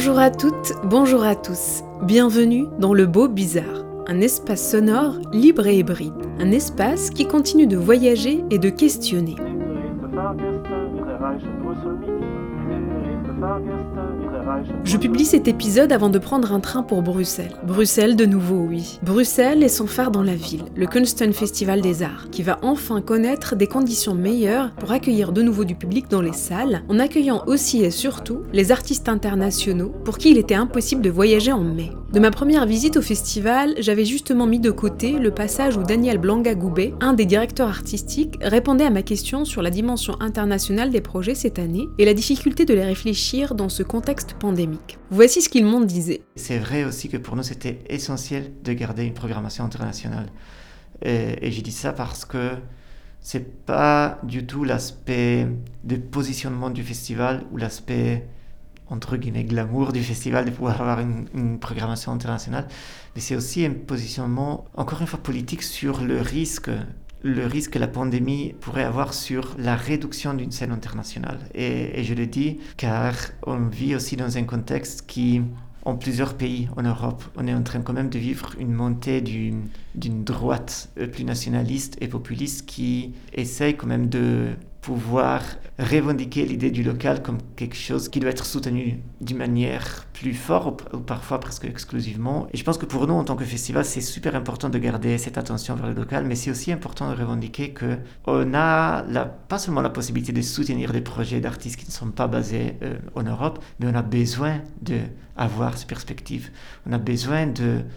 Bonjour à toutes, bonjour à tous. Bienvenue dans Le Beau Bizarre, un espace sonore libre et hybride, un espace qui continue de voyager et de questionner. Je publie cet épisode avant de prendre un train pour Bruxelles. Bruxelles de nouveau, oui. Bruxelles est son phare dans la ville, le Kunsten Festival des Arts, qui va enfin connaître des conditions meilleures pour accueillir de nouveau du public dans les salles, en accueillant aussi et surtout les artistes internationaux pour qui il était impossible de voyager en mai. De ma première visite au festival, j'avais justement mis de côté le passage où Daniel Blanga-Goubet, un des directeurs artistiques, répondait à ma question sur la dimension internationale des projets cette année et la difficulté de les réfléchir dans ce contexte pandémique. Voici ce qu'il m'en disait. C'est vrai aussi que pour nous, c'était essentiel de garder une programmation internationale. Et, je dis ça parce que c'est pas du tout l'aspect de positionnement du festival ou l'aspect entre guillemets glamour du festival de pouvoir avoir une, une programmation internationale, mais c'est aussi un positionnement encore une fois politique sur le risque le risque que la pandémie pourrait avoir sur la réduction d'une scène internationale. Et, je le dis car on vit aussi dans un contexte qui, en plusieurs pays en Europe, on est en train quand même de vivre une montée d'une droite plus nationaliste et populiste qui essaye quand même de pouvoir revendiquer l'idée du local comme quelque chose qui doit être soutenu d'une manière plus forte ou parfois presque exclusivement. Et je pense que pour nous, en tant que festival, c'est super important de garder cette attention vers le local, mais c'est aussi important de revendiquer qu'on a la, pas seulement la possibilité de soutenir des projets d'artistes qui ne sont pas basés euh, en Europe, mais on a besoin d'avoir ces perspectives. On a besoin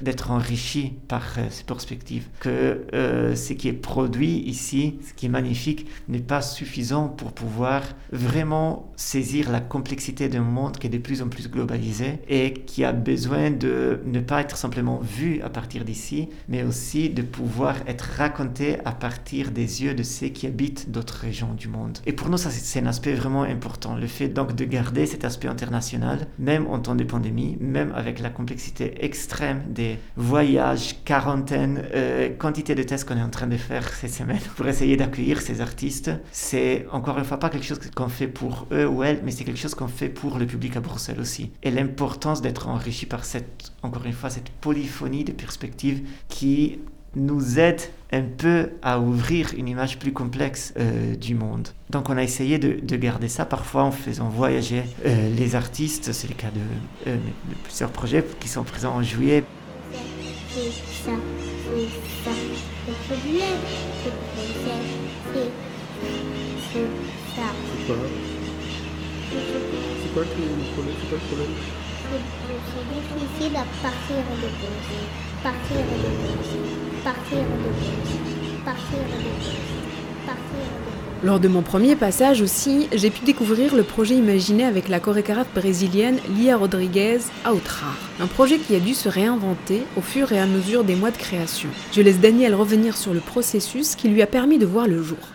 d'être enrichi par euh, ces perspectives. Que euh, ce qui est produit ici, ce qui est magnifique, n'est pas suffisant pour pouvoir vraiment saisir la complexité d'un monde qui est de plus en plus globalisé et qui a besoin de ne pas être simplement vu à partir d'ici, mais aussi de pouvoir être raconté à partir des yeux de ceux qui habitent d'autres régions du monde. Et pour nous, ça c'est un aspect vraiment important, le fait donc de garder cet aspect international, même en temps de pandémie, même avec la complexité extrême des voyages, quarantaines, euh, quantité de tests qu'on est en train de faire ces semaines pour essayer d'accueillir ces artistes. C'est encore une fois pas quelque chose qu'on fait pour eux ou elles, mais c'est quelque chose qu'on fait pour le public à Bruxelles aussi. Et l'importance d'être enrichi par cette, encore une fois, cette polyphonie de perspectives qui nous aide un peu à ouvrir une image plus complexe euh, du monde. Donc on a essayé de, de, garder ça parfois en faisant voyager euh, les artistes, c'est le cas de, euh, de, plusieurs projets qui sont présents en juillet. C'est quoi, le problème Partir. Partir. Partir Lors de mon premier passage aussi, j'ai pu découvrir le projet imaginé avec la chorégraphe brésilienne Lia Rodriguez Autrar, un projet qui a dû se réinventer au fur et à mesure des mois de création. Je laisse Daniel revenir sur le processus qui lui a permis de voir le jour.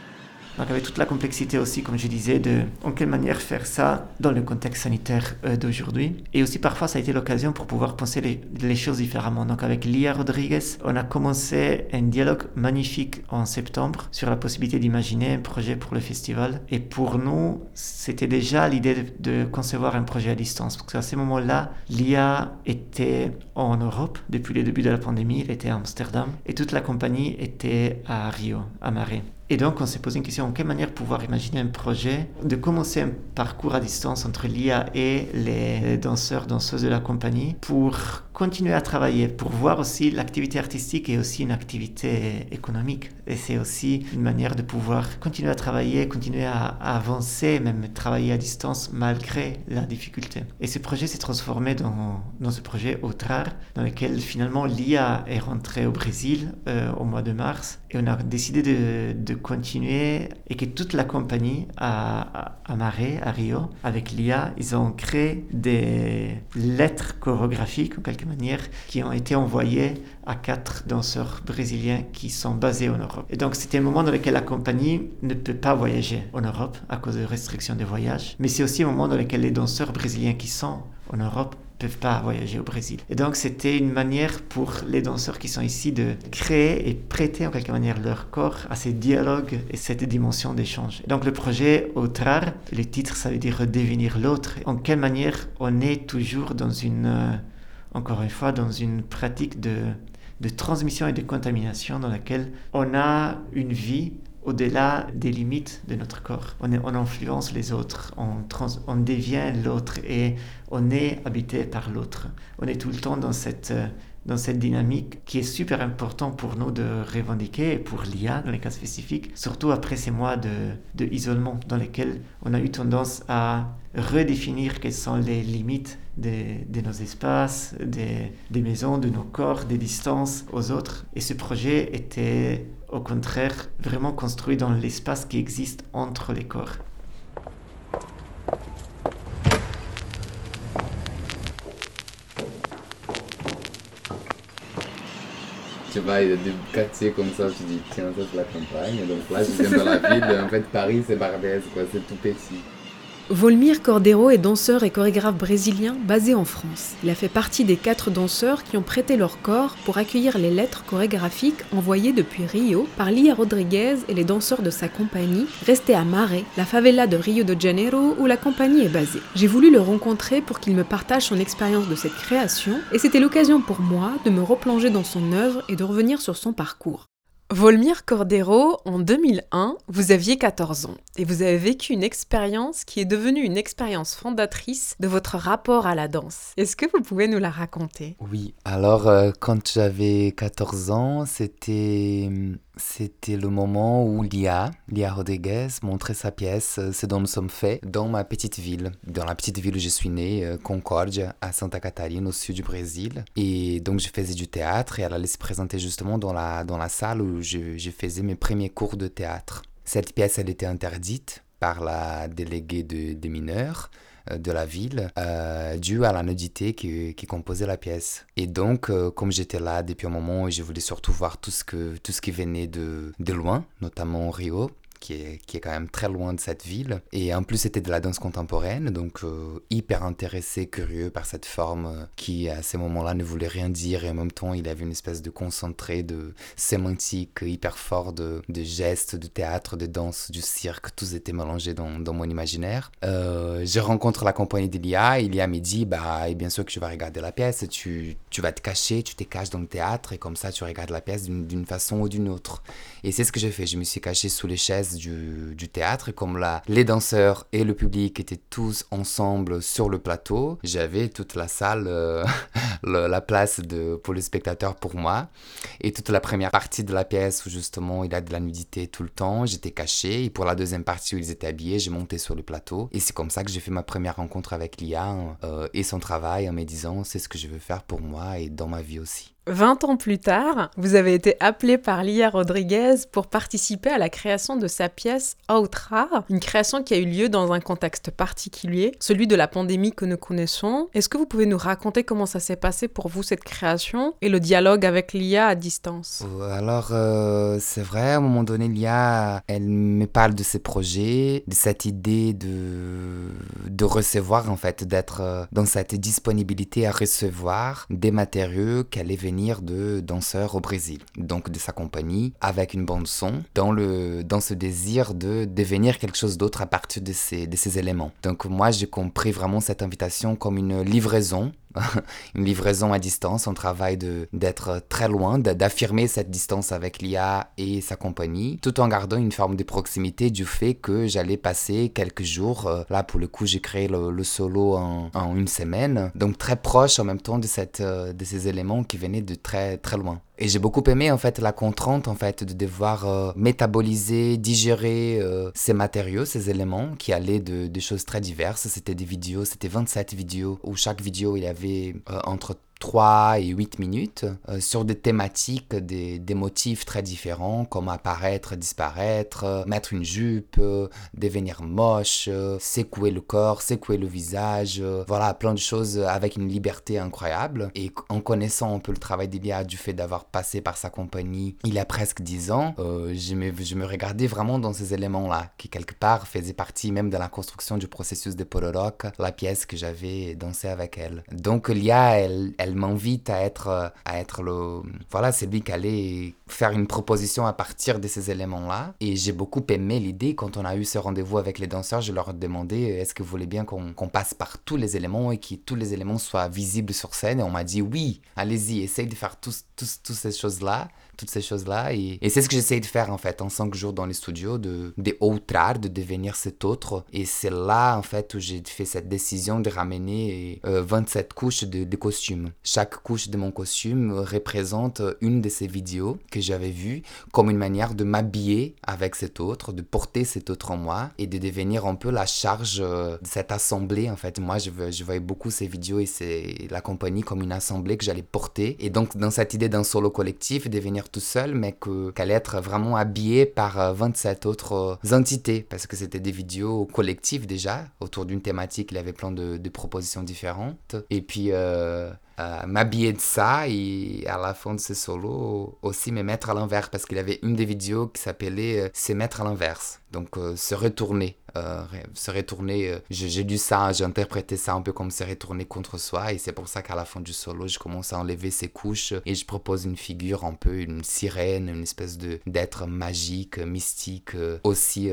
Donc avec toute la complexité aussi, comme je disais, de en quelle manière faire ça dans le contexte sanitaire euh, d'aujourd'hui. Et aussi parfois, ça a été l'occasion pour pouvoir penser les, choses différemment. Donc avec Lia Rodriguez, on a commencé un dialogue magnifique en septembre sur la possibilité d'imaginer un projet pour le festival. Et pour nous, c'était déjà l'idée de, de, concevoir un projet à distance. Parce qu'à ce moment-là, Lia était en Europe depuis le début de la pandémie, elle était à Amsterdam. Et toute la compagnie était à Rio, à Marais. Et donc, on s'est posé une question, en quelle manière pouvoir imaginer un projet de commencer un parcours à distance entre l'IA et les danseurs, danseuses de la compagnie pour continuer à travailler pour voir aussi l'activité artistique est aussi une activité économique. Et c'est aussi une manière de pouvoir continuer à travailler, continuer à, avancer, même travailler à distance malgré la difficulté. Et ce projet s'est transformé dans, ce projet Autrar, dans lequel finalement l'IA est rentrée au Brésil euh, au mois de mars. Et on a décidé de continuer et que toute la compagnie à, à, Marais, à Rio, avec l'IA, ils ont créé des lettres chorégraphiques en quelque manière qui ont été envoyées à quatre danseurs brésiliens qui sont basés en Europe. Et donc c'était un moment dans lequel la compagnie ne peut pas voyager en Europe à cause de restrictions de voyage, mais c'est aussi un moment dans lequel les danseurs brésiliens qui sont en Europe peuvent pas voyager au Brésil. Et donc c'était une manière pour les danseurs qui sont ici de créer et prêter en quelque manière leur corps à ces dialogues et cette dimension d'échange. Donc le projet Autrar, le titre ça veut dire devenir l'autre. En quelle manière on est toujours dans une, euh, encore une fois, dans une pratique de, de transmission et de contamination dans laquelle on a une vie au-delà des limites de notre corps. On, influence les autres, on, devient l'autre et on est habité par l'autre. On est tout le temps dans cette, dans cette dynamique qui est super important pour nous de revendiquer et pour l'IA dans les cas spécifiques, surtout après ces mois de, de isolement dans lesquels on a eu tendance à redéfinir quelles sont les limites de, de nos espaces, des, des maisons, de nos corps, des distances aux autres. Et ce projet était au contraire vraiment construit dans l'espace qui existe entre les corps. Tu vas des quartiers comme ça, tu dis tiens, ça c'est la campagne. Donc là, je viens dans la ville. En fait, Paris, c'est Barbès, quoi, c'est tout petit. Volmir Cordero est danseur et chorégraphe brésilien basé en France. Il a fait partie des quatre danseurs qui ont prêté leur corps pour accueillir les lettres chorégraphiques envoyées depuis Rio par Lia Rodriguez et les danseurs de sa compagnie, restés à Mare, la favela de Rio de Janeiro où la compagnie est basée. J'ai voulu le rencontrer pour qu'il me partage son expérience de cette création et c'était l'occasion pour moi de me replonger dans son œuvre et de revenir sur son parcours. Volmir Cordero, en 2001, vous aviez 14 ans et vous avez vécu une expérience qui est devenue une expérience fondatrice de votre rapport à la danse. Est-ce que vous pouvez nous la raconter? Oui, alors euh, quand j'avais 14 ans, c'était c'était le moment où Lia, Lia Rodriguez, montrait sa pièce Ce dont nous sommes faits dans ma petite ville, dans la petite ville où je suis né, euh, Concórdia, à Santa Catarina, au sud du Brésil. Et donc je faisais du théâtre et elle allait se présenter justement dans la, dans la salle où je, faisais mes premiers cours de théâtre. Cette pièce, elle était interdite par la déléguée de, des mineurs de la ville euh, dû à la nudité qui, composait la pièce. Et donc, euh, comme j'étais là depuis un moment je voulais surtout voir tout ce, que, tout ce qui venait de, de loin, notamment Rio, qui est, qui est quand même très loin de cette ville. Et en plus, c'était de la danse contemporaine, donc euh, hyper intéressé, curieux par cette forme euh, qui, à ces moments-là, ne voulait rien dire. Et en même temps, il avait une espèce de concentré de sémantique hyper fort de, de gestes, de théâtre, de danse, du cirque. Tous étaient mélangés dans, dans mon imaginaire. Euh, je rencontre la compagnie d'Ilia. Ilia me dit, bah, et bien sûr que tu vas regarder la pièce, tu, tu vas te cacher, tu te caches dans le théâtre, et comme ça, tu regardes la pièce d'une façon ou d'une autre. Et c'est ce que j'ai fait. Je me suis caché sous les chaises du, du, théâtre. Comme là, les danseurs et le public étaient tous ensemble sur le plateau, j'avais toute la salle, euh, la place de, pour les spectateurs pour moi. Et toute la première partie de la pièce où justement il y a de la nudité tout le temps, j'étais caché. Et pour la deuxième partie où ils étaient habillés, j'ai monté sur le plateau. Et c'est comme ça que j'ai fait ma première rencontre avec Lia euh, et son travail en me disant c'est ce que je veux faire pour moi et dans ma vie aussi. 20 ans plus tard, vous avez été appelé par Lia Rodriguez pour participer à la création de sa pièce Outra, une création qui a eu lieu dans un contexte particulier, celui de la pandémie que nous connaissons. Est-ce que vous pouvez nous raconter comment ça s'est passé pour vous cette création et le dialogue avec Lia à distance? Alors, euh, c'est vrai, à un moment donné, Lia, elle me parle de ses projets, de cette idée de, de recevoir, en fait, d'être dans cette disponibilité à recevoir des matériaux qu'elle est venue de danseurs au Brésil, donc de sa compagnie, avec une bande son, dans, le, dans ce désir de devenir quelque chose d'autre à partir de ces, de ces éléments. Donc moi, j'ai compris vraiment cette invitation comme une livraison une livraison à distance, on travaille d'être très loin, d'affirmer cette distance avec l'IA et sa compagnie, tout en gardant une forme de proximité du fait que j'allais passer quelques jours. Euh, là, pour le coup, j'ai créé le, solo en, en, une semaine, donc très proche en même temps de, cette, euh, de ces éléments qui venaient de très très loin. Et j'ai beaucoup aimé en fait la contrainte en fait de devoir euh, métaboliser, digérer ces matériaux, ces éléments qui allaient de, de choses très diverses. C'était des vidéos, c'était 27 vidéos où chaque vidéo il y avait entre 3 et 8 minutes euh, sur des thématiques, des, des, motifs très différents comme apparaître, disparaître, mettre une jupe, euh, devenir moche, euh, secouer le corps, secouer le visage, voilà, plein de choses avec une liberté incroyable. Et en connaissant un peu le travail d'Elia du fait d'avoir passé par sa compagnie il y a presque 10 ans, je, me, je me regardais vraiment dans ces éléments-là, qui quelque part faisaient partie même de la construction du processus de Polorock, la pièce que j'avais dansé avec elle. Donc Lia, elle elle m'invite à être, euh, à être le. Voilà, c'est lui qui allait faire une proposition à partir de ces éléments-là. Et j'ai beaucoup aimé l'idée. Quand on a eu ce rendez-vous avec les danseurs, je leur ai demandé est-ce que vous voulez bien qu'on passe par tous les éléments et que tous les éléments soient visibles sur scène? Et on m'a dit oui, allez-y, essaye de faire tous, toutes ces choses-là toutes ces choses-là. Et, c'est ce que j'essaye de faire en fait en cinq jours dans les studios, de, de outrar, de devenir cet autre. Et c'est là en fait où j'ai fait cette décision de ramener 27 euh, couches de, de, costumes. Chaque couche de mon costume représente une de ces vidéos que j'avais vues comme une manière de m'habiller avec cet autre, de porter cet autre en moi et de devenir un peu la charge euh, de cette assemblée en fait. Moi je, je voyais beaucoup ces vidéos et c'est la compagnie comme une assemblée que j'allais porter. Et donc dans cette idée d'un solo collectif, devenir tout seul, mais qu'elle être vraiment habillée par 27 euh, autres euh, entités, parce que c'était des vidéos collectives déjà, autour d'une thématique, il y avait plein de, propositions différentes. Et puis, euh, m'habiller de ça et à la fin de ce solo aussi me mettre à l'envers parce qu'il y avait une des vidéos qui s'appelait Se mettre à l'inverse donc se retourner euh, se retourner. Euh, j'ai lu ça, j'ai interprété ça un peu comme se retourner contre soi. Et c'est pour ça qu'à la fin du solo, je commence à enlever ses couches et je propose une figure un peu une sirène, une espèce de d'être magique, mystique, euh, aussi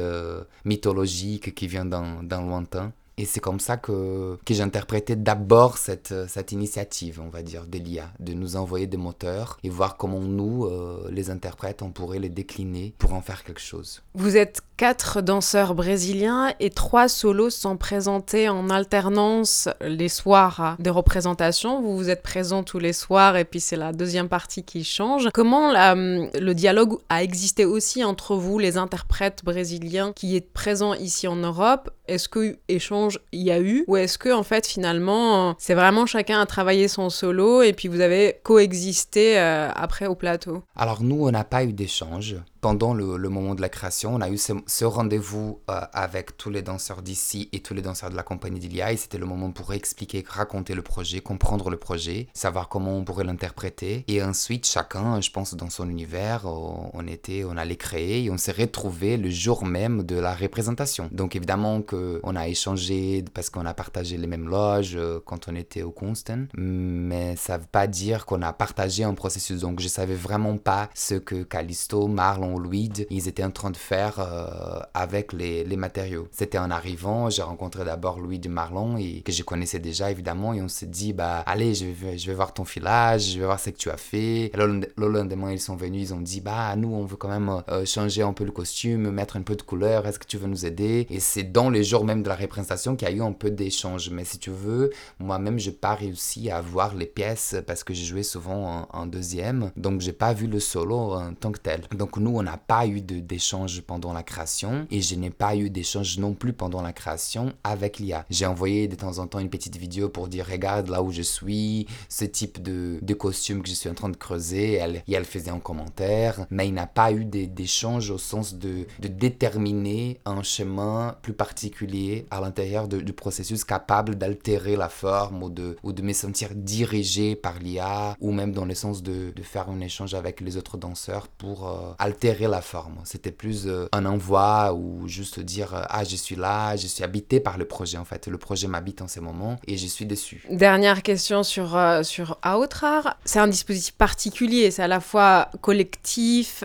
mythologique qui vient d'un lointain. Et c'est comme ça que, que j'interprétais d'abord cette, cette initiative, on va dire, de l'IA, de nous envoyer des moteurs et voir comment nous, euh, les interprètes, on pourrait les décliner pour en faire quelque chose. Vous êtes quatre danseurs brésiliens et trois solos sont présentés en alternance les soirs de représentation. Vous vous êtes présents tous les soirs et puis c'est la deuxième partie qui change. Comment la, le dialogue a existé aussi entre vous, les interprètes brésiliens qui êtes présents ici en Europe? Est-ce que échange y a eu? Ou est-ce que, en fait, finalement, c'est vraiment chacun a travaillé son solo et puis vous avez coexisté euh, après au plateau? Alors, nous, on n'a pas eu d'échange pendant le, moment de la création, on a eu ce, rendez-vous euh, avec tous les danseurs d'ici et tous les danseurs de la compagnie d'Ilia. C'était le moment pour expliquer, raconter le projet, comprendre le projet, savoir comment on pourrait l'interpréter. Et ensuite, chacun, je pense, dans son univers, on, était, on allait créer et on s'est retrouvé le jour même de la représentation. Donc évidemment qu'on a échangé parce qu'on a partagé les mêmes loges euh, quand on était au Constant, mais ça ne veut pas dire qu'on a partagé un processus. Donc je savais vraiment pas ce que Callisto, Marlon Louis, ils étaient en train de faire euh, avec les, matériaux. C'était en arrivant, j'ai rencontré d'abord Louis de Marlon, et, que je connaissais déjà évidemment, et on s'est dit, bah allez, je vais, je vais voir ton filage, je vais voir ce que tu as fait. Le, lendemain, ils sont venus, ils ont dit, bah nous, on veut quand même euh, changer un peu le costume, mettre un peu de couleur, est-ce que tu veux nous aider? Et c'est dans les jours même de la représentation qu'il y a eu un peu d'échange. Mais si tu veux, moi-même, je n'ai pas réussi à voir les pièces parce que j'ai joué souvent en, en deuxième, donc j'ai pas vu le solo en tant que tel. Donc nous, on n'a pas eu d'échange pendant la création et je n'ai pas eu d'échange non plus pendant la création avec l'IA. J'ai envoyé de temps en temps une petite vidéo pour dire regarde là où je suis, ce type de, de costume que je suis en train de creuser. Elle, et elle faisait un commentaire, mais il n'a pas eu d'échange au sens de, de, déterminer un chemin plus particulier à l'intérieur du processus capable d'altérer la forme ou de, ou de me sentir dirigé par l'IA ou même dans le sens de, de faire un échange avec les autres danseurs pour euh, altérer altérer la forme. C'était plus euh, un envoi ou juste dire euh, ah je suis là, je suis habité par le projet en fait. Le projet m'habite en ce moment et je suis déçu. Dernière question sur euh, sur Outrar. C'est un dispositif particulier. C'est à la fois collectif,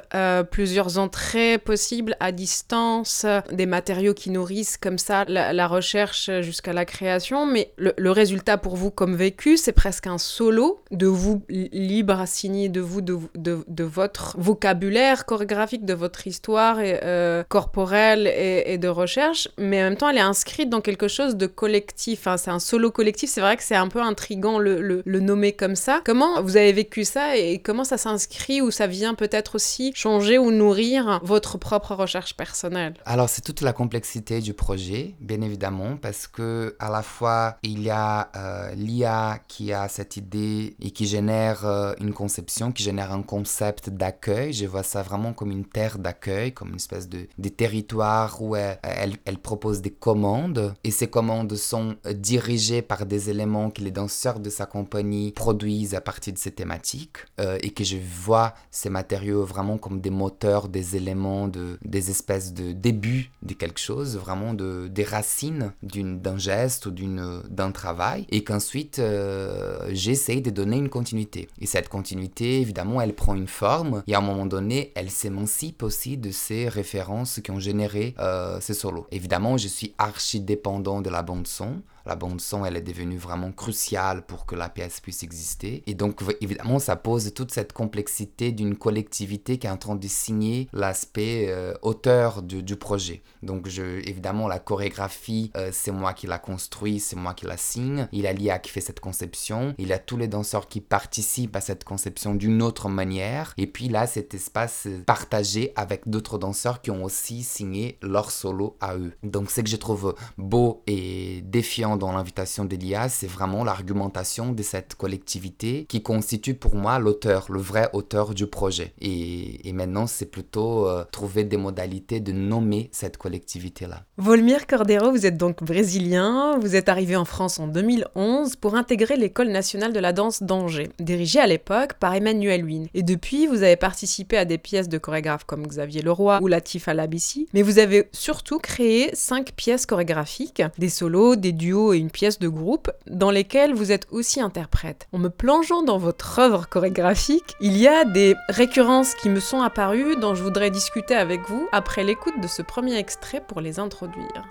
plusieurs entrées possibles à distance, des matériaux qui nourrissent comme ça la, recherche jusqu'à la création. Mais le, résultat pour vous comme vécu, c'est presque un solo de vous libre à signer de vous de, de, de votre vocabulaire chorégraphique, de votre histoire euh, corporelle et, de recherche, mais en même temps, elle est inscrite dans quelque chose de collectif. Hein. C'est un solo collectif. C'est vrai que c'est un peu intrigant le, le, nommer comme ça. Comment vous avez vécu ça et comment ça s'inscrit ou ça vient peut-être aussi changer ou nourrir votre propre recherche personnelle? Alors, c'est toute la complexité du projet, bien évidemment, parce que à la fois, il y a euh, l'IA qui a cette idée et qui génère euh, une conception, qui génère un concept d'accueil. Je vois ça vraiment comme une terre d'accueil, comme une espèce de, de territoire où elle, elle, propose des commandes. Et ces commandes sont dirigées par des éléments que les danseurs de sa compagnie produisent à partir de ces thématiques. Euh, et que je vois ces matériaux vraiment comme des moteurs, des éléments, de, des espèces de début de quelque chose, vraiment de, des racines d'un geste ou d'un travail. Et qu'ensuite, euh, j'essaye de donner une continuité. Et cette continuité, évidemment, elle prend une forme et à un moment donné, elle s'émancipe aussi de ces références qui ont généré euh, ces solos. Évidemment, je suis archi dépendant de la bande son. La bande son, elle est devenue vraiment cruciale pour que la pièce puisse exister. Et donc, évidemment, ça pose toute cette complexité d'une collectivité qui est en train de signer l'aspect euh, auteur du, projet. Donc, je, évidemment, la chorégraphie, euh, c'est moi qui la construis, c'est moi qui la signe. Il y a l'IA qui fait cette conception. Il y a tous les danseurs qui participent à cette conception d'une autre manière. Et puis là, cet espace partagé avec d'autres danseurs qui ont aussi signé leur solo à eux. Donc, ce que je trouve beau et défiant dans l'invitation d'Elias, c'est vraiment l'argumentation de cette collectivité qui constitue pour moi l'auteur, le vrai auteur du projet. Et, maintenant, c'est plutôt euh, trouver des modalités de nommer cette collectivité-là. Volmir Cordero, vous êtes donc brésilien, vous êtes arrivé en France en 2011 pour intégrer l'École nationale de la danse d'Angers, dirigée à l'époque par Emmanuel Wynne. Et depuis, vous avez participé à des pièces de chorégraphes comme Xavier Leroy ou Latif Alabissi, mais vous avez surtout créé cinq pièces chorégraphiques, des solos, des duos, et une pièce de groupe dans lesquelles vous êtes aussi interprète. En me plongeant dans votre œuvre chorégraphique, il y a des récurrences qui me sont apparues dont je voudrais discuter avec vous après l'écoute de ce premier extrait pour les introduire.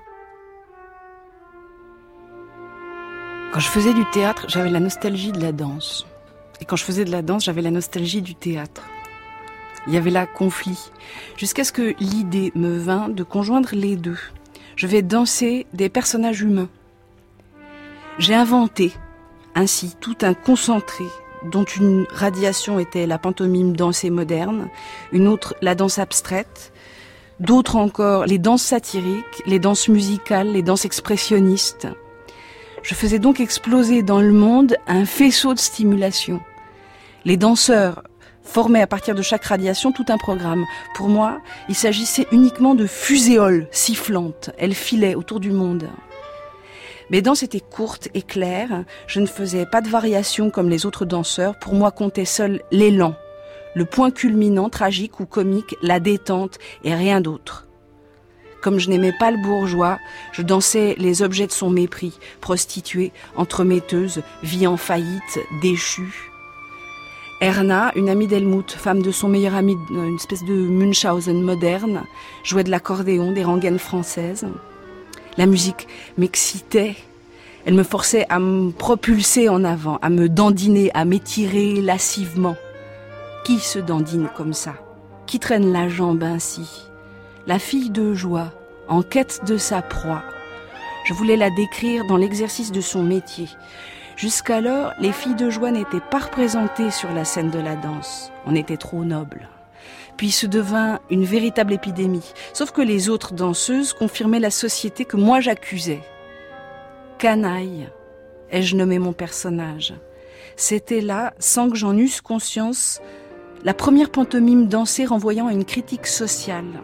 Quand je faisais du théâtre, j'avais la nostalgie de la danse. Et quand je faisais de la danse, j'avais la nostalgie du théâtre. Il y avait là conflit, jusqu'à ce que l'idée me vint de conjoindre les deux. Je vais danser des personnages humains. J'ai inventé ainsi tout un concentré dont une radiation était la pantomime dansée moderne, une autre la danse abstraite, d'autres encore les danses satiriques, les danses musicales, les danses expressionnistes. Je faisais donc exploser dans le monde un faisceau de stimulation. Les danseurs formaient à partir de chaque radiation tout un programme. Pour moi, il s'agissait uniquement de fuséoles sifflantes. Elles filaient autour du monde. Mes danses étaient courtes et claires, je ne faisais pas de variations comme les autres danseurs, pour moi comptait seul l'élan, le point culminant, tragique ou comique, la détente et rien d'autre. Comme je n'aimais pas le bourgeois, je dansais les objets de son mépris, prostituée, entremetteuse, vie en faillite, déchue. Erna, une amie d'Helmut, femme de son meilleur ami, une espèce de Munchausen moderne, jouait de l'accordéon, des rengaines françaises. La musique m'excitait. Elle me forçait à me propulser en avant, à me dandiner, à m'étirer lascivement. Qui se dandine comme ça? Qui traîne la jambe ainsi? La fille de joie, en quête de sa proie. Je voulais la décrire dans l'exercice de son métier. Jusqu'alors, les filles de joie n'étaient pas représentées sur la scène de la danse. On était trop nobles puis se devint une véritable épidémie. Sauf que les autres danseuses confirmaient la société que moi j'accusais. Canaille, ai-je nommé mon personnage. C'était là, sans que j'en eusse conscience, la première pantomime dansée renvoyant à une critique sociale.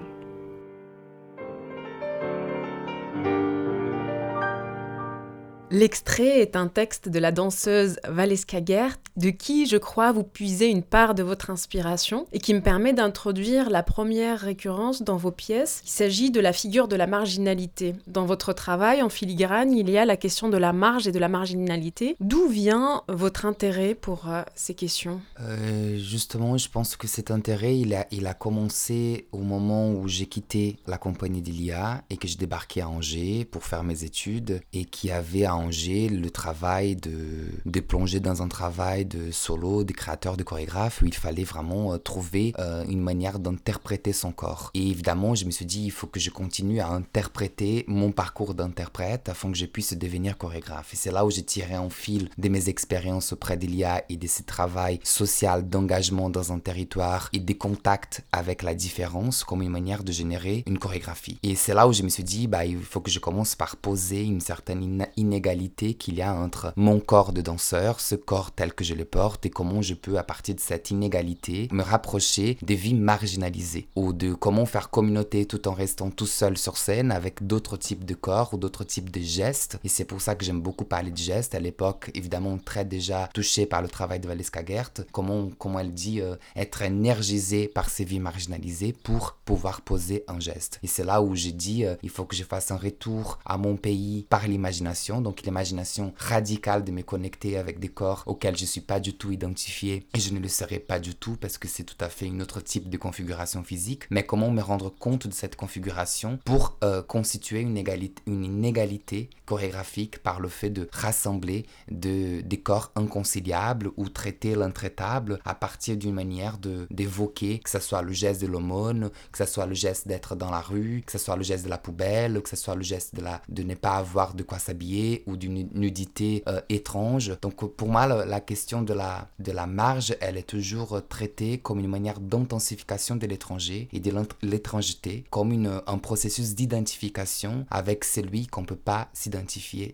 L'extrait est un texte de la danseuse Valeska Gert, de qui, je crois, vous puisez une part de votre inspiration et qui me permet d'introduire la première récurrence dans vos pièces. Il s'agit de la figure de la marginalité. Dans votre travail, en filigrane, il y a la question de la marge et de la marginalité. D'où vient votre intérêt pour euh, ces questions? Euh, Justement, je pense que cet intérêt, il a, commencé au moment où j'ai quitté la compagnie d'Ilia et que je débarquais à Angers pour faire mes études et qui avait à Angers le travail de plonger dans un travail de solo, de créateur, de chorégraphe où il fallait vraiment euh, trouver euh, une manière d'interpréter son corps. Et évidemment, je me suis dit, il faut que je continue à interpréter mon parcours d'interprète afin que je puisse devenir chorégraphe. Et c'est là où j'ai tiré un fil de mes expériences auprès d'Ilia et de ce travail social d'engagement dans un territoire et des contacts avec la différence comme une manière de générer une chorégraphie. Et c'est là où je me suis dit, bah, il faut que je commence par poser une certaine inégalité qu'il y a entre mon corps de danseur, ce corps tel que je le porte, et comment je peux, à partir de cette inégalité, me rapprocher des vies marginalisées, ou de comment faire communauté tout en restant tout seul sur scène avec d'autres types de corps ou d'autres types de gestes. Et c'est pour ça que j'aime beaucoup parler de gestes. À l'époque, évidemment, très déjà touché par le travail de Valeska Gert, comment, comment elle dit euh, être énergisé par ces vies marginalisées pour pouvoir poser un geste. Et c'est là où j'ai dit, euh, il faut que je fasse un retour à mon pays par l'imagination, donc l'imagination radicale de me connecter avec des corps auxquels je suis pas du tout identifié et je ne le serai pas du tout parce que c'est tout à fait une autre type de configuration physique, mais comment me rendre compte de cette configuration pour euh, constituer une égalité, une inégalité chorégraphique par le fait de rassembler de, des corps inconciliables ou traiter l'intraitable à partir d'une manière d'évoquer que ce soit le geste de l'aumône, que ce soit le geste d'être dans la rue, que ce soit le geste de la poubelle, que ce soit le geste de, la, de ne pas avoir de quoi s'habiller ou d'une nudité euh, étrange. Donc pour moi, la, question de la, de la marge, elle est toujours traitée comme une manière d'intensification de l'étranger et de l'étrangeté, comme une, un processus d'identification avec celui qu'on ne peut pas s'identifier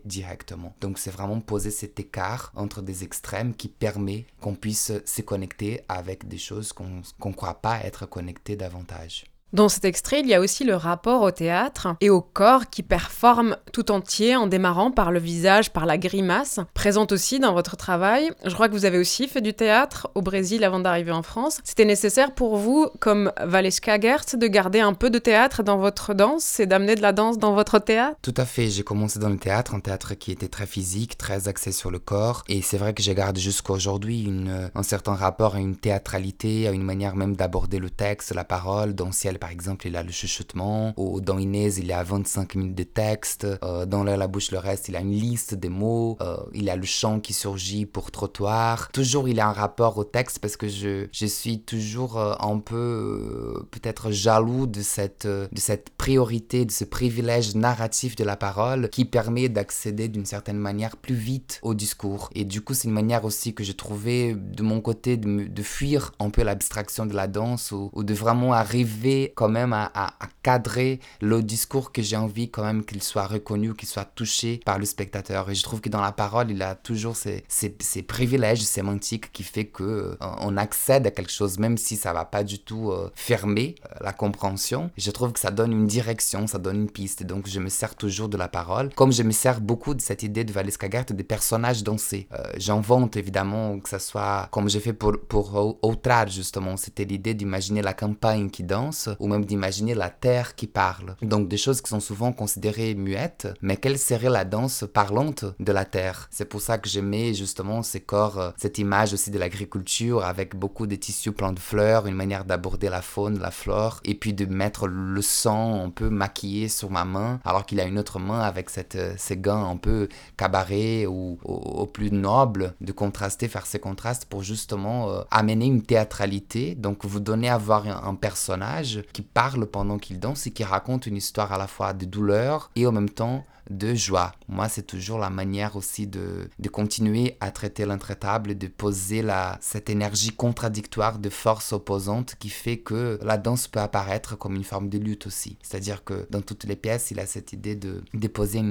directement. Donc c'est vraiment poser cet écart entre des extrêmes qui permet qu'on puisse se connecter avec des choses qu'on ne croit pas être connectées davantage. Dans cet extrait, il y a aussi le rapport au théâtre et au corps qui performe tout entier en démarrant par le visage, par la grimace, présente aussi dans votre travail. Je crois que vous avez aussi fait du théâtre au Brésil avant d'arriver en France. C'était nécessaire pour vous, comme Valeska Gert, de garder un peu de théâtre dans votre danse et d'amener de la danse dans votre théâtre? Tout à fait, j'ai commencé dans le théâtre, un théâtre qui était très physique, très axé sur le corps, et c'est vrai que je garde jusqu'à aujourd'hui un certain rapport à une théâtralité, à une manière même d'aborder le texte, la parole, dans Ciel par exemple, il a le chuchotement. Ou dans Inès, il a 25 minutes de texte. Euh, dans la bouche, le reste, il a une liste des mots. Euh, il a le chant qui surgit pour trottoir. Toujours, il a un rapport au texte parce que je, je suis toujours euh, un peu peut-être jaloux de cette, de cette priorité, de ce privilège narratif de la parole qui permet d'accéder d'une certaine manière plus vite au discours. Et du coup, c'est une manière aussi que j'ai trouvé de mon côté de, de fuir un peu l'abstraction de la danse ou, ou de vraiment arriver quand même à, cadrer le discours que j'ai envie quand même qu'il soit reconnu, qu'il soit touché par le spectateur. Et je trouve que dans la parole, il a toujours ces, ces, privilèges sémantiques qui fait que euh, on accède à quelque chose, même si ça va pas du tout euh, fermer euh, la compréhension. Je trouve que ça donne une direction, ça donne une piste. Donc, je me sers toujours de la parole, comme je me sers beaucoup de cette idée de Valeska Gert, des personnages dansés. J'invente évidemment que ça soit, comme j'ai fait pour, pour Outrage justement, c'était l'idée d'imaginer la campagne qui danse, ou même d'imaginer la terre qui parle. Donc des choses qui sont souvent considérées muettes, mais quelle serait la danse parlante de la terre C'est pour ça que j'aimais justement ces corps, euh, cette image aussi de l'agriculture avec beaucoup de tissus pleins de fleurs, une manière d'aborder la faune, la flore, et puis de mettre le sang un peu maquillé sur ma main, alors qu'il a une autre main avec cette, euh, ces gants un peu cabaret ou au, plus noble, de contraster, faire ces contrastes pour justement euh, amener une théâtralité, donc vous donner à voir un personnage qui parle pendant qu'il danse et qui raconte une histoire à la fois de douleur et en même temps de joie. Moi, c'est toujours la manière aussi de, de continuer à traiter l'intraitable, de poser la, cette énergie contradictoire de force opposante qui fait que la danse peut apparaître comme une forme de lutte aussi. C'est-à-dire que dans toutes les pièces, il a cette idée de déposer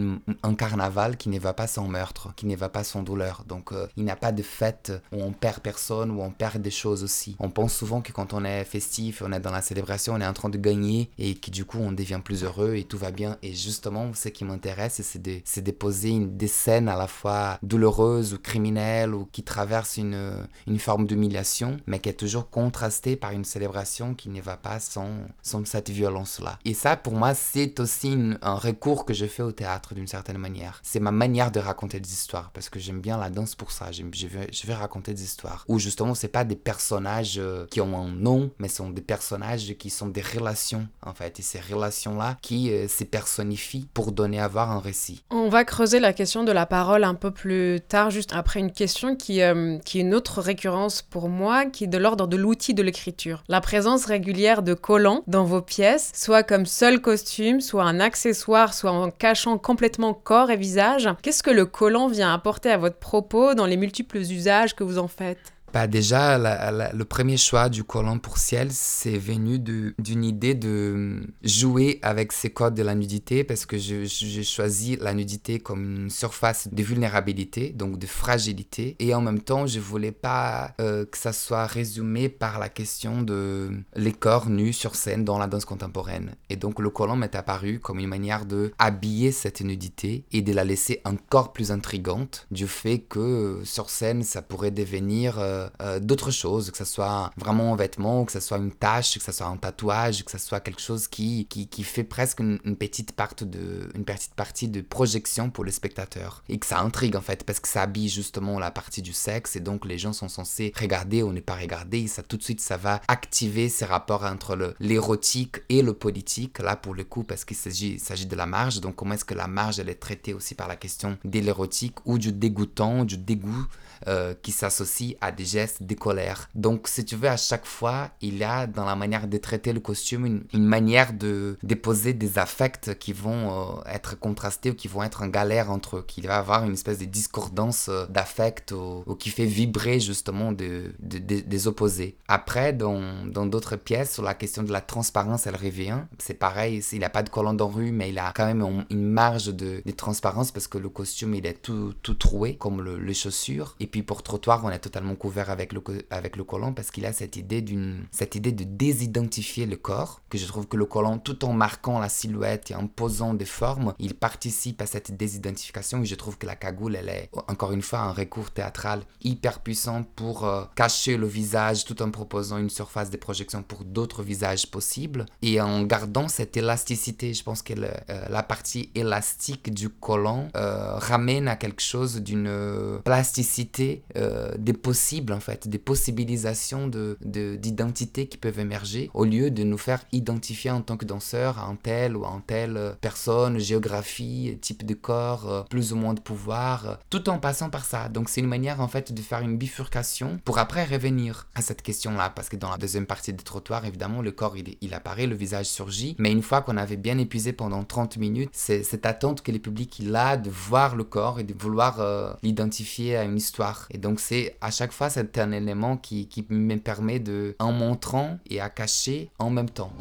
un carnaval qui ne va pas sans meurtre, qui ne va pas sans douleur. Donc, euh, il n'y a pas de fête où on perd personne, où on perd des choses aussi. On pense souvent que quand on est festif, on est dans la célébration, on est en train de gagner et que du coup, on devient plus heureux et tout va bien. Et justement, ce qui m'intéresse, c'est de, de poser une, des scènes à la fois douloureuses ou criminelles ou qui traversent une, une forme d'humiliation, mais qui est toujours contrastée par une célébration qui ne va pas sans, sans cette violence-là. Et ça, pour moi, c'est aussi un recours que je fais au théâtre d'une certaine manière. C'est ma manière de raconter des histoires, parce que j'aime bien la danse pour ça. Je vais, je vais raconter des histoires où justement, c'est pas des personnages euh, qui ont un nom, mais sont des personnages qui sont des relations, en fait. Et ces relations-là qui euh, se personnifient pour donner à voir récit. On va creuser la question de la parole un peu plus tard, juste après une question qui, euh, qui est une autre récurrence pour moi, qui est de l'ordre de l'outil de l'écriture. La présence régulière de collants dans vos pièces, soit comme seul costume, soit un accessoire, soit en cachant complètement corps et visage. Qu'est-ce que le collant vient apporter à votre propos dans les multiples usages que vous en faites? Bah déjà, le premier choix du collant pour ciel, c'est venu d'une idée de jouer avec ces codes de la nudité parce que j'ai choisi la nudité comme une surface de vulnérabilité, donc de fragilité. Et en même temps, je voulais pas euh, que ça soit résumé par la question de les corps nus sur scène dans la danse contemporaine. Et donc le collant m'est apparu comme une manière de habiller cette nudité et de la laisser encore plus intrigante du fait que euh, sur scène, ça pourrait devenir... Euh, d'autres choses, que ce soit vraiment un vêtement, que ce soit une tâche, que ce soit un tatouage, que ce soit quelque chose qui, qui, qui fait presque une, petite partie de, une petite partie de projection pour le spectateur. Et que ça intrigue en fait, parce que ça habille justement la partie du sexe, et donc les gens sont censés regarder ou ne pas regarder, et ça tout de suite, ça va activer ces rapports entre l'érotique et le politique, là pour le coup, parce qu'il s'agit de la marge, donc comment est-ce que la marge, elle est traitée aussi par la question de l'érotique ou du dégoûtant, du dégoût euh, qui s'associe à des gestes de colère. Donc, si tu veux, à chaque fois, il y a dans la manière de traiter le costume une, manière de déposer des affects qui vont euh, être contrastés ou qui vont être en galère entre eux, qu'il va avoir une espèce de discordance euh, d'affects ou, qui fait vibrer justement de, des opposés. Après, dans d'autres pièces, sur la question de la transparence, elle revient. C'est pareil, il n'a pas de collant dans rue, mais il a quand même une marge de, transparence parce que le costume, il est tout, tout troué, comme le, les chaussures. Puis pour trottoir, on est totalement couvert avec le, avec le collant parce qu'il a cette idée, cette idée de désidentifier le corps, que je trouve que le collant, tout en marquant la silhouette et en posant des formes, il participe à cette désidentification et je trouve que la cagoule, elle est encore une fois un recours théâtral hyper puissant pour euh, cacher le visage tout en proposant une surface de projection pour d'autres visages possibles et en gardant cette élasticité. Je pense que euh, la partie élastique du collant euh, ramène à quelque chose d'une plasticité euh, des possibles, en fait, des possibilisations d'identité de, qui peuvent émerger, au lieu de nous faire identifier en tant que danseur à un tel ou à un telle personne, géographie, type de corps, euh, plus ou moins de pouvoir, euh, tout en passant par ça. Donc c'est une manière, en fait, de faire une bifurcation pour après revenir à cette question-là, parce que dans la deuxième partie du trottoir, évidemment, le corps, il, il apparaît, le visage surgit, mais une fois qu'on avait bien épuisé pendant 30 minutes, c'est cette attente que le public il a de voir le corps et de vouloir l'identifier à une histoire et donc c'est à chaque fois c'est un élément qui, me permet de, en montrant et à cacher en même temps.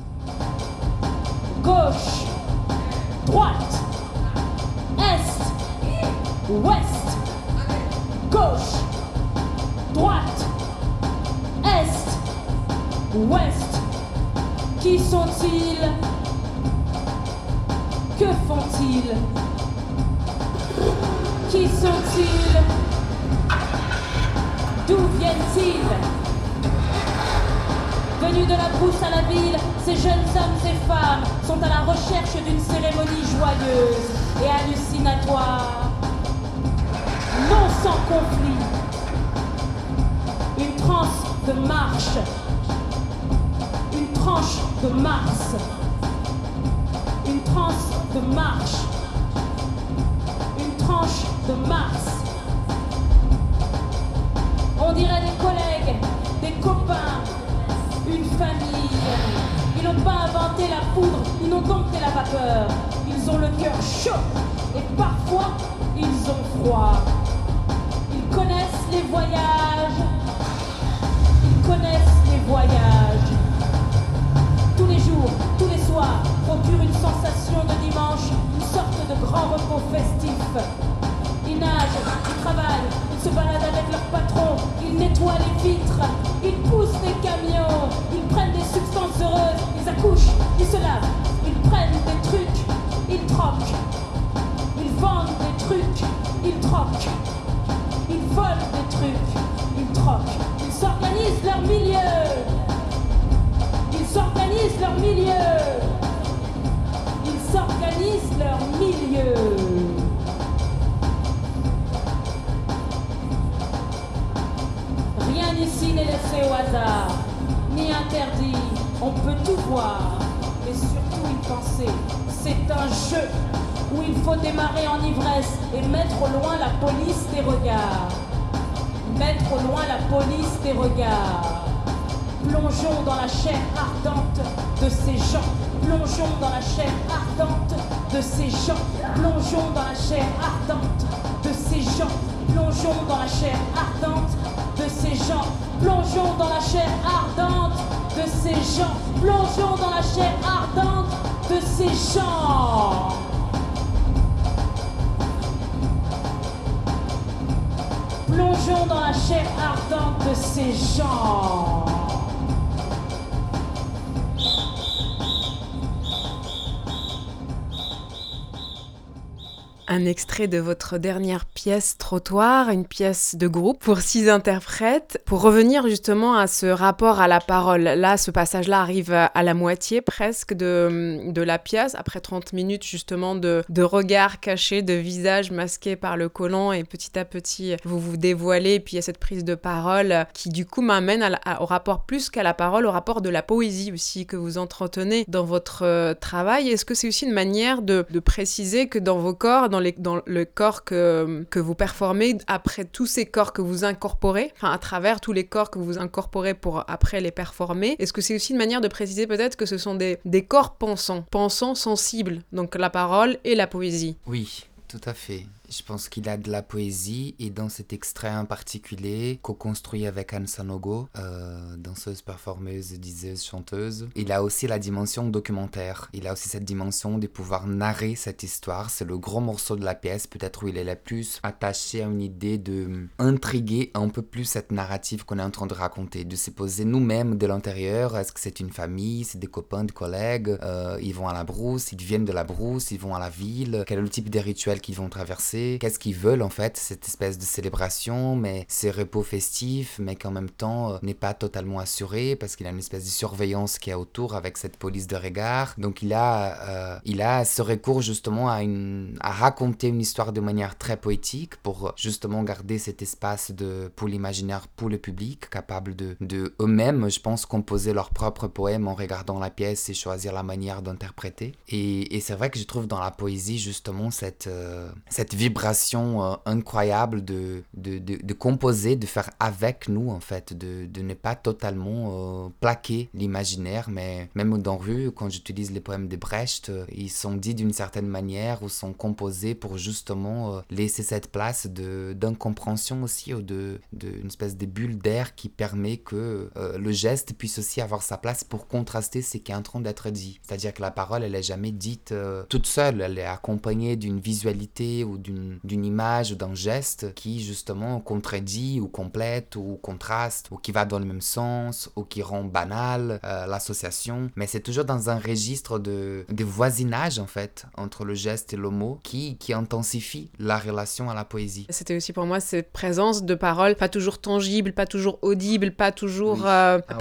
Gauche, droite, est, ouest, gauche, droite, est, ouest. Qui sont-ils? Que font-ils? Qui sont-ils? D'où viennent-ils? Venus de la brousse à la ville, ces jeunes hommes et femmes sont à la recherche d'une cérémonie joyeuse et hallucinatoire. Non sans conflit. Une transe de marche. Une tranche de Mars. Une transe de marche. Une tranche de Mars. On dirait des collègues, des copains, une famille. Ils n'ont pas inventé la poudre, ils n'ont dompté la vapeur. Ils ont le cœur chaud et parfois ils ont froid. Ils connaissent les voyages. Ils connaissent les voyages. Tous les jours, tous les soirs, procurent une sensation de dimanche, une sorte de grand repos festif. Ils nagent, ils travaillent, se baladent avec leur patron, ils nettoient les vitres, ils poussent des camions, ils prennent des substances heureuses, ils accouchent, ils se lavent, ils prennent des trucs, ils troquent, Ils vendent des trucs, ils troquent. Ils volent des trucs, ils troquent. Ils s'organisent leur milieu. Ils s'organisent leur milieu. Ils s'organisent leur milieu. Laissé au hasard, ni interdit. On peut tout voir, mais surtout y penser. C'est un jeu où il faut démarrer en ivresse et mettre au loin la police des regards. Mettre au loin la police des regards. Plongeons dans la chair ardente de ces gens. Plongeons dans la chair ardente de ces gens. Plongeons dans la chair ardente de ces gens. Plongeons dans la chair ardente de ces gens. Plongeons dans la chair ardente de ces gens. Plongeons dans la chair ardente de ces gens. Plongeons dans la chair ardente de ces gens. Un extrait de votre dernière pièce Trottoir, une pièce de groupe pour six interprètes. Pour revenir justement à ce rapport à la parole, là, ce passage-là arrive à la moitié presque de, la pièce, après 30 minutes justement de, de regard caché, de visage masqué par le collant, et petit à petit, vous vous dévoilez, et puis il y a cette prise de parole qui du coup m'amène au rapport plus qu'à la parole, au rapport de la poésie aussi que vous entretenez dans votre euh, travail. Est-ce que c'est aussi une manière de, préciser que dans vos corps, dans le corps que, que vous performez, après tous ces corps que vous incorporez, enfin à travers tous les corps que vous incorporez pour après les performer, est-ce que c'est aussi une manière de préciser peut-être que ce sont des, des corps pensants, pensants sensibles, donc la parole et la poésie? Oui, tout à fait. Je pense qu'il a de la poésie et dans cet extrait en particulier, co-construit avec Anne Sanogo, euh, danseuse, performeuse, diseuse, chanteuse, il a aussi la dimension documentaire. Il a aussi cette dimension de pouvoir narrer cette histoire. C'est le gros morceau de la pièce, peut-être où il est le plus attaché à une idée de euh, intriguer un peu plus cette narrative qu'on est en train de raconter, de se poser nous-mêmes de l'intérieur. Est-ce que c'est une famille, c'est des copains, des collègues, euh, ils vont à la brousse, ils viennent de la brousse, ils vont à la ville, quel est le type de rituel qu'ils vont traverser, qu'est-ce qu'ils veulent en fait, cette espèce de célébration, mais ces repos festifs, mais qu'en même temps euh, n'est pas totalement assuré parce qu'il a une espèce de surveillance qui est autour avec cette police de regard. Donc il a, euh, il a ce recours justement à, une, à raconter une histoire de manière très poétique pour justement garder cet espace de, pour l'imaginaire, pour le public, capable de, de eux-mêmes, je pense, composer leur propre poème en regardant la pièce et choisir la manière d'interpréter. Et, et c'est vrai que je trouve dans la poésie justement cette, euh, cette vibration euh, incroyable de, de, de, composer, de faire avec nous en fait, de, de ne pas totalement euh, plaquer l'imaginaire, mais même dans rue, quand j'utilise les poèmes de Brecht, euh, ils sont dits d'une certaine manière ou sont composés pour justement laisser cette place d'incompréhension aussi ou de, de une espèce de bulle d'air qui permet que le geste puisse aussi avoir sa place pour contraster ce qui est en train d'être dit. C'est-à-dire que la parole, elle est jamais dite toute seule, elle est accompagnée d'une visualité ou d'une d'une image ou d'un geste qui justement contredit ou complète ou contraste ou qui va dans le même sens ou qui rend banal euh, l'association. Mais c'est toujours dans un registre de, de voisinage en fait entre le geste et le mot qui, qui intensifie la relation à la poésie. C'était aussi pour moi cette présence de paroles, pas toujours tangible, pas toujours audible, pas toujours Oui. euh, Ah ouais.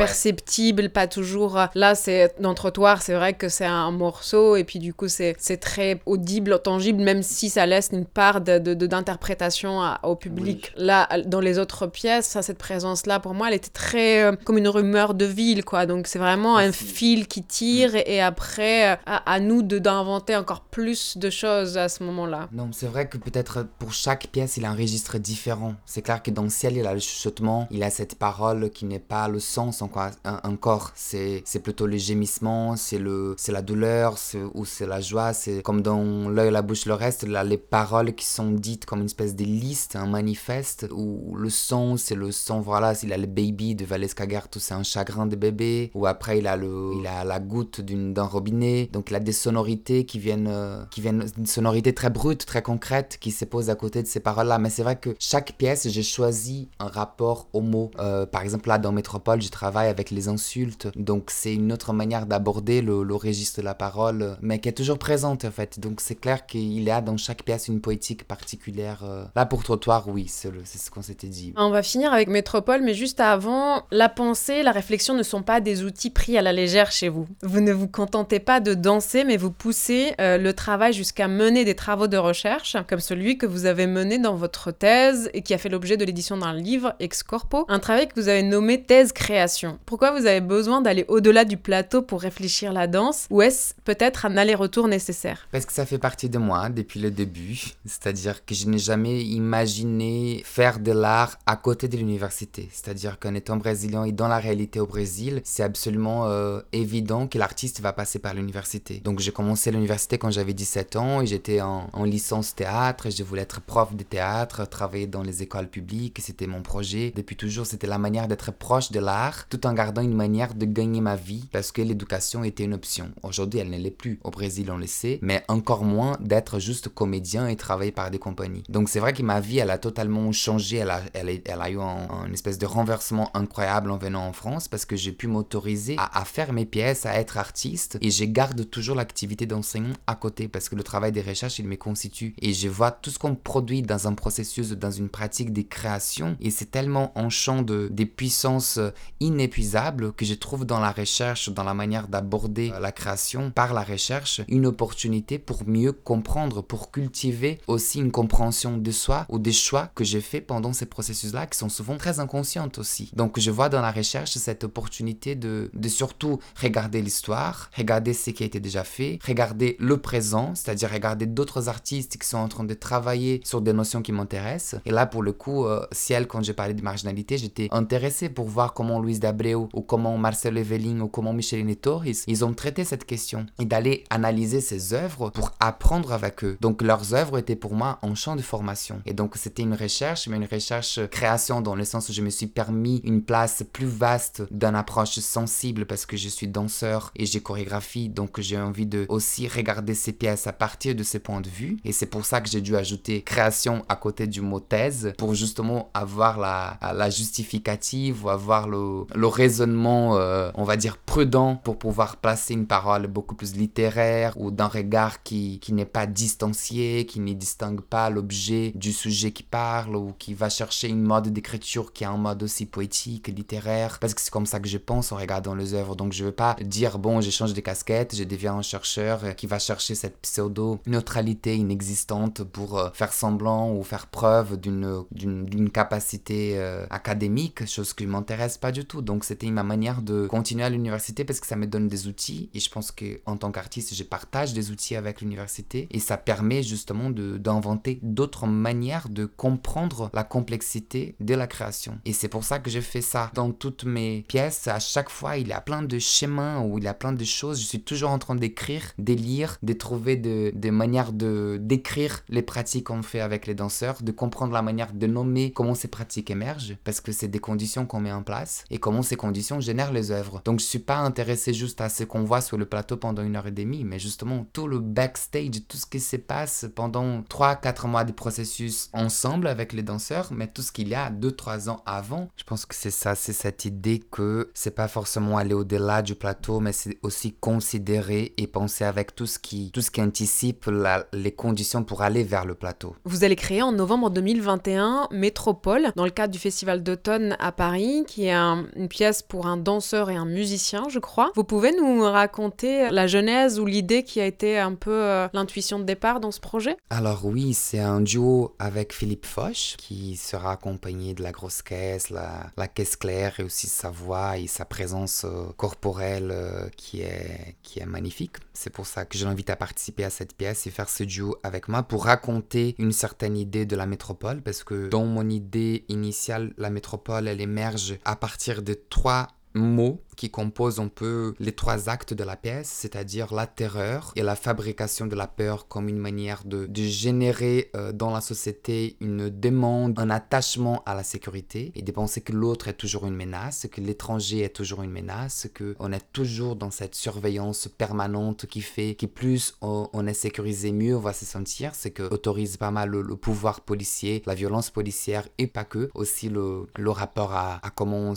pas toujours. euh, Là, c'est dans Trottoir, c'est vrai que c'est un morceau et puis du coup, c'est c'est très audible, tangible, même si ça laisse une part de- de- d'interprétation au public. Là, dans les autres pièces, ça, cette présence-là, pour moi, elle était très euh, comme une rumeur de ville, quoi. Donc, c'est vraiment un fil qui tire et, et après, euh, à, à nous d'inventer encore plus de choses à ce moment-là. Non, c'est vrai que peut-être pour chaque pièce, il a un registre différent. C'est clair que dans le ciel, il a le chuchotement, il a cette parole qui n'est pas le sens encore. C'est plutôt le gémissement, c'est la douleur, ou c'est la joie. C'est comme dans l'œil, la bouche, le reste, là, les paroles qui sont dites comme une espèce de liste, un manifeste, où le son, c'est le son, voilà, il a le baby de Valeska tout c'est un chagrin de bébé, ou après il a, le, il a la goutte d'un robinet, donc il a des sonorités qui viennent, euh, qui viennent, une sonorité très brute, très concrète, qui se pose à côté de ces paroles-là. Mais c'est vrai que chaque pièce, j'ai choisi un rapport au mot. Euh, par exemple, là, dans Métropole, je travaille avec les insultes, donc c'est une autre manière d'aborder le, le registre de la parole, mais qui est toujours présente en fait. Donc c'est clair qu'il y a dans chaque pièce une poétique particulière. Euh. Là, pour Trottoir, oui, c'est ce qu'on s'était dit. On va finir avec Métropole, mais juste avant, la pensée, la réflexion ne sont pas des outils pris à la légère chez vous. Vous ne vous contentez pas de danser, mais vous poussez euh, le travail jusqu'à mener des travaux de recherche, comme celui que vous avez mené dans votre thèse et qui a fait l'objet de l'édition d'un livre, Ex Corpo, un travail que vous avez nommé thèse création. Pourquoi vous avez besoin d'aller au-delà du plateau pour réfléchir la danse, ou est-ce peut-être un aller-retour nécessaire? Parce que ça fait partie de moi depuis le début, c'est-à-dire que je n'ai jamais imaginé faire de l'art à côté de l'université, c'est-à-dire qu'en étant brésilien et dans la réalité au Brésil, c'est absolument euh, évident que l'artiste va passer par l'université. Donc j'ai commencé l'université quand j'avais 17 ans et j'étais en, licence théâtre et je voulais être prof de théâtre, travailler dans les écoles publiques, c'était mon projet. Depuis toujours, c'était la manière d'être proche de l'art tout en gardant une manière de gagner ma vie parce que l'éducation était une option. Aujourd'hui, elle ne l'est plus. Au Brésil, on le sait, mais encore moins d'être juste comédien et travailler par des compagnies. Donc c'est vrai que ma vie, elle a totalement changé, elle a, elle a, eu un, espèce de renversement incroyable en venant en France parce que j'ai pu m'autoriser à, faire mes pièces, à être artiste et je garde toujours l'activité d'enseignant à côté parce que le travail des recherches, il me constitue et je vois tout ce qu'on produit dans un processus, dans une pratique des créations et c'est tellement en champ de, des puissances inépuisables que je trouve dans la recherche, dans la manière d'aborder la création par la recherche, une opportunité pour mieux comprendre, pour cultiver aussi une compréhension de soi ou des choix que j'ai fait pendant ces processus-là qui sont souvent très inconscientes aussi. Donc je vois dans la recherche cette opportunité de, de surtout regarder l'histoire, regarder ce qui a été déjà fait, regarder le présent, c'est-à-dire regarder d'autres artistes qui sont en train de travailler sur des notions qui m'intéressent. Et là, pour le coup, euh, Ciel, quand j'ai parlé de marginalité, j'étais intéressé pour voir comment Louise Dabreu ou comment Marcel Eveling ou comment Micheline Torres, ils ont traité cette question et d'aller analyser ces œuvres pour apprendre avec eux. Donc leurs œuvres étaient pour moi en champ de formation. Et donc c'était une recherche, mais une recherche création dans le sens où je me suis permis une place plus vaste d'une approche sensible parce que je suis danseur et j'ai chorégraphie, donc j'ai envie de aussi regarder ces pièces à partir de ces points de vue. Et c'est pour ça que j'ai dû ajouter création à côté du mot thèse pour justement avoir la, la justificative ou avoir le, le raisonnement, euh, on va dire, prudent pour pouvoir placer une parole beaucoup plus littéraire ou d'un regard qui, qui n'est pas distancié, qui ne distingue pas l'objet du sujet qui parle ou qui va chercher une mode d'écriture qui est un mode aussi poétique, littéraire, parce que c'est comme ça que je pense en regardant les œuvres. Donc je veux pas dire, bon, j'échange de casquettes, je deviens un chercheur qui va chercher cette pseudo-neutralité inexistante pour euh, faire semblant ou faire preuve d'une, d'une, capacité euh, académique, chose qui m'intéresse pas du tout. Donc c'était ma manière de continuer à l'université parce que ça me donne des outils et je pense que en tant qu'artiste, je partage des outils avec l'université et ça permet justement de, d'inventer d'autres manières de comprendre la complexité de la création. Et c'est pour ça que je fais ça dans toutes mes pièces. À chaque fois, il y a plein de schémas ou il y a plein de choses. Je suis toujours en train d'écrire, de lire, de trouver des manières de d'écrire les pratiques qu'on fait avec les danseurs, de comprendre la manière de nommer comment ces pratiques émergent parce que c'est des conditions qu'on met en place et comment ces conditions génèrent les œuvres. Donc je suis pas intéressé juste à ce qu'on voit sur le plateau pendant une heure et demie, mais justement tout le backstage, tout ce qui se passe pendant 3-4 mois de processus ensemble avec les danseurs, mais tout ce qu'il y a 2-3 ans avant. Je pense que c'est ça, c'est cette idée que c'est pas forcément aller au-delà du plateau, mais c'est aussi considérer et penser avec tout ce qui, tout ce qui anticipe les conditions pour aller vers le plateau. Vous allez créer en novembre 2021 Métropole dans le cadre du festival d'automne à Paris, qui est une pièce pour un danseur et un musicien, je crois. Vous pouvez nous raconter la genèse ou l'idée qui a été un peu euh, l'intuition de départ dans ce projet? Alors oui, c'est un duo avec Philippe Foch qui sera accompagné de la grosse caisse, la, caisse claire et aussi sa voix et sa présence euh, corporelle euh, qui est magnifique. C'est pour ça que je l'invite à participer à cette pièce et faire ce duo avec moi pour raconter une certaine idée de la métropole parce que dans mon idée initiale, la métropole, elle émerge à partir de trois mots qui compose un peu les trois actes de la pièce, c'est-à-dire la terreur et la fabrication de la peur comme une manière de, de générer euh, dans la société une demande, un attachement à la sécurité et de penser que l'autre est toujours une menace, que l'étranger est toujours une menace, que on est toujours dans cette surveillance permanente qui fait que plus on, est sécurisé, mieux on va se sentir. C'est que autorise pas mal le, pouvoir policier, la violence policière et pas que. Aussi le, le rapport à, à comment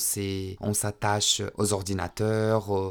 on s'attache aux ordinateurs,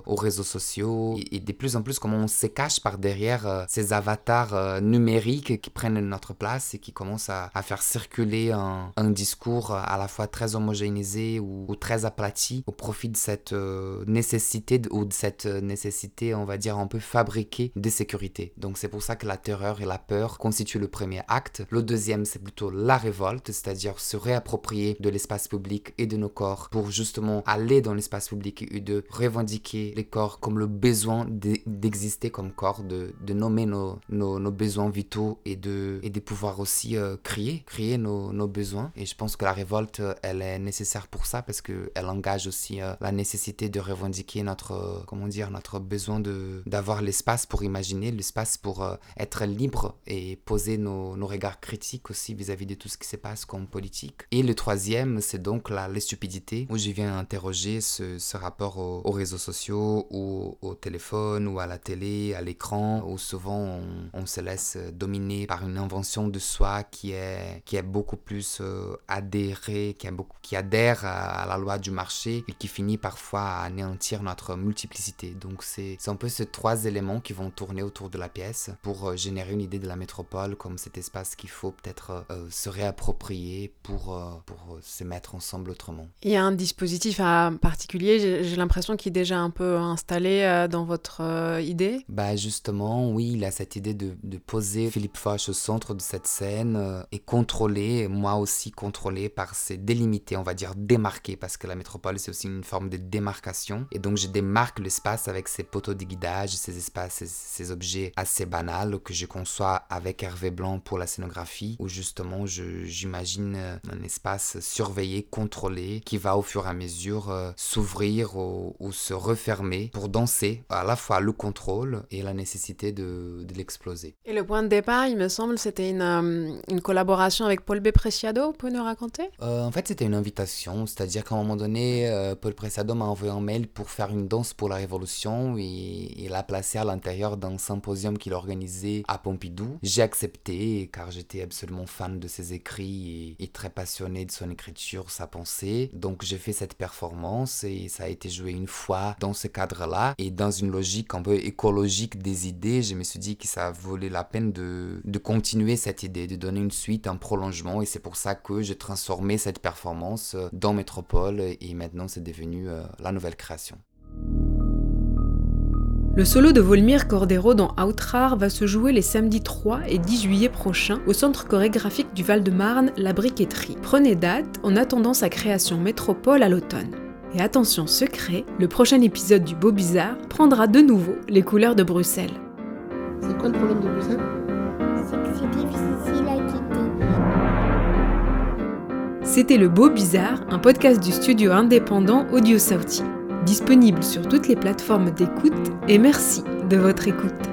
aux, réseaux sociaux et, de plus en plus comment on se cache par derrière euh, ces avatars euh, numériques qui prennent notre place et qui commencent à, faire circuler un, discours à la fois très homogénéisé ou, très aplati au profit de cette euh, nécessité ou de cette nécessité, on va dire, un peu fabriquée de sécurité. Donc c'est pour ça que la terreur et la peur constituent le premier acte. Le deuxième, c'est plutôt la révolte, c'est-à-dire se réapproprier de l'espace public et de nos corps pour justement aller dans l'espace public et de revendiquer les corps comme le besoin d'exister comme corps, de, de nommer nos, nos, besoins vitaux et de, et de pouvoir aussi euh, crier, crier nos, nos, besoins. Et je pense que la révolte, elle est nécessaire pour ça parce qu'elle engage aussi euh, la nécessité de revendiquer notre, comment dire, notre besoin d'avoir l'espace pour imaginer, l'espace pour euh, être libre et poser nos, nos regards critiques aussi vis-à-vis de tout ce qui se passe comme politique. Et le troisième, c'est donc la, la stupidité, où je viens interroger ce, ce rapport aux, réseaux sociaux ou au téléphone ou à la télé, à l'écran, où souvent on, se laisse dominer par une invention de soi qui est, qui est beaucoup plus euh, adhérée, qui, beaucoup, qui adhère à, la loi du marché et qui finit parfois à anéantir notre multiplicité. Donc c'est un peu ces trois éléments qui vont tourner autour de la pièce pour euh, générer une idée de la métropole comme cet espace qu'il faut peut-être euh, se réapproprier pour, pour se mettre ensemble autrement. Il y a un dispositif à particulier, j'ai l'impression qu'il est déjà un peu installé euh, dans votre euh, idée? Bah justement, oui, il a cette idée de, de poser Philippe Foch au centre de cette scène euh, et contrôler, moi aussi contrôlé par ces délimités, on va dire démarqués, parce que la métropole c'est aussi une forme de démarcation. Et donc je démarque l'espace avec ces poteaux de guidage, ces espaces, ces, ces objets assez banals que je conçois avec Hervé Blanc pour la scénographie, où justement j'imagine un espace surveillé, contrôlé, qui va au fur et à mesure s'ouvrir ou, se refermer pour danser à la fois le contrôle et la nécessité de, de l'exploser. Et le point de départ, il me semble, c'était une, euh, une, collaboration avec Paul B. Preciado, vous pouvez nous raconter? Euh, En fait, c'était une invitation, c'est-à-dire qu'à un moment donné, Paul Preciado m'a envoyé un mail pour faire une danse pour la Révolution et il l'a placé à l'intérieur d'un symposium qu'il organisait à Pompidou. J'ai accepté car j'étais absolument fan de ses écrits et, et très passionné de son écriture, sa pensée. Donc j'ai fait cette performance et ça a été joué une fois dans ce cadre-là. Et dans une logique un peu écologique des idées, je me suis dit que ça valait la peine de, de continuer cette idée, de donner une suite, un prolongement. Et c'est pour ça que j'ai transformé cette performance euh, dans Métropole et maintenant c'est devenu euh, la nouvelle création. Le solo de Volmir Cordero dans Outrar va se jouer les samedis 3 et 10 juillet prochains au centre chorégraphique du Val-de-Marne, La Briqueterie. Prenez date en attendant sa création métropole à l'automne. Et attention secret, le prochain épisode du Beau Bizarre prendra de nouveau les couleurs de Bruxelles. C'est quoi le problème de Bruxelles? C'est que c'est difficile à quitter. C'était Le Beau Bizarre, un podcast du studio indépendant Audio Sauti disponible sur toutes les plateformes d'écoute et merci de votre écoute.